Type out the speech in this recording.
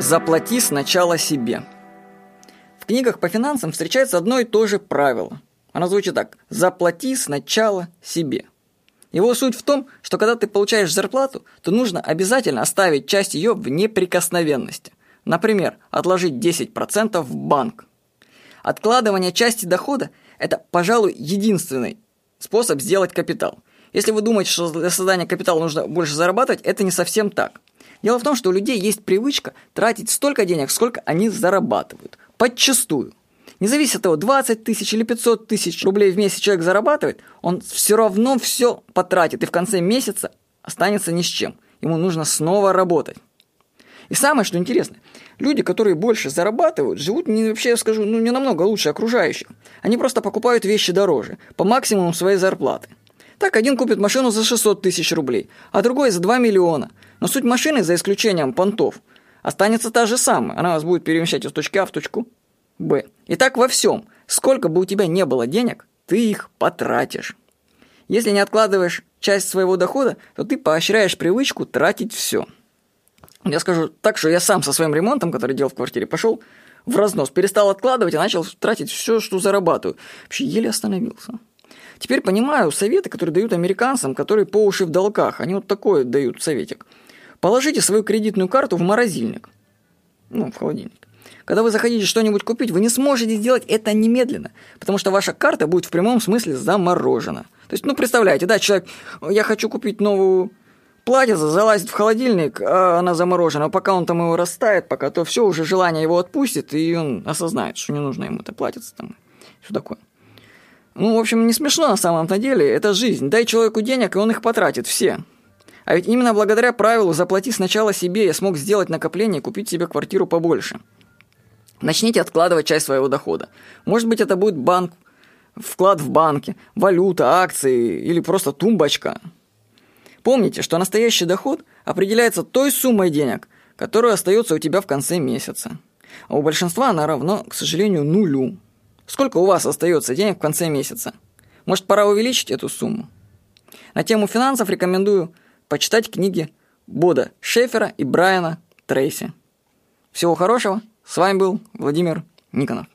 Заплати сначала себе. В книгах по финансам встречается одно и то же правило. Оно звучит так. Заплати сначала себе. Его суть в том, что когда ты получаешь зарплату, то нужно обязательно оставить часть ее в неприкосновенности. Например, отложить 10% в банк. Откладывание части дохода – это, пожалуй, единственный способ сделать капитал. Если вы думаете, что для создания капитала нужно больше зарабатывать, это не совсем так. Дело в том, что у людей есть привычка тратить столько денег, сколько они зарабатывают. Подчастую. Не зависит от того, 20 тысяч или 500 тысяч рублей в месяц человек зарабатывает, он все равно все потратит и в конце месяца останется ни с чем. Ему нужно снова работать. И самое, что интересно, люди, которые больше зарабатывают, живут, не, вообще я скажу, ну, не намного лучше окружающих. Они просто покупают вещи дороже, по максимуму своей зарплаты. Так, один купит машину за 600 тысяч рублей, а другой за 2 миллиона. Но суть машины, за исключением понтов, останется та же самая. Она вас будет перемещать из точки А в точку Б. И так во всем. Сколько бы у тебя не было денег, ты их потратишь. Если не откладываешь часть своего дохода, то ты поощряешь привычку тратить все. Я скажу так, что я сам со своим ремонтом, который делал в квартире, пошел в разнос, перестал откладывать и начал тратить все, что зарабатываю. Вообще еле остановился. Теперь понимаю советы, которые дают американцам, которые по уши в долгах. Они вот такой дают советик. Положите свою кредитную карту в морозильник. Ну, в холодильник. Когда вы захотите что-нибудь купить, вы не сможете сделать это немедленно, потому что ваша карта будет в прямом смысле заморожена. То есть, ну, представляете, да, человек, я хочу купить новую платьице, залазит в холодильник, а она заморожена. Пока он там его растает, пока то все, уже желание его отпустит, и он осознает, что не нужно ему это платьице там, все такое. Ну, в общем, не смешно на самом-то деле, это жизнь. Дай человеку денег, и он их потратит, все. А ведь именно благодаря правилу «заплати сначала себе» я смог сделать накопление и купить себе квартиру побольше. Начните откладывать часть своего дохода. Может быть, это будет банк, вклад в банке, валюта, акции или просто тумбочка. Помните, что настоящий доход определяется той суммой денег, которая остается у тебя в конце месяца. А у большинства она равна, к сожалению, нулю. Сколько у вас остается денег в конце месяца? Может, пора увеличить эту сумму? На тему финансов рекомендую почитать книги Бода Шефера и Брайана Трейси. Всего хорошего. С вами был Владимир Никонов.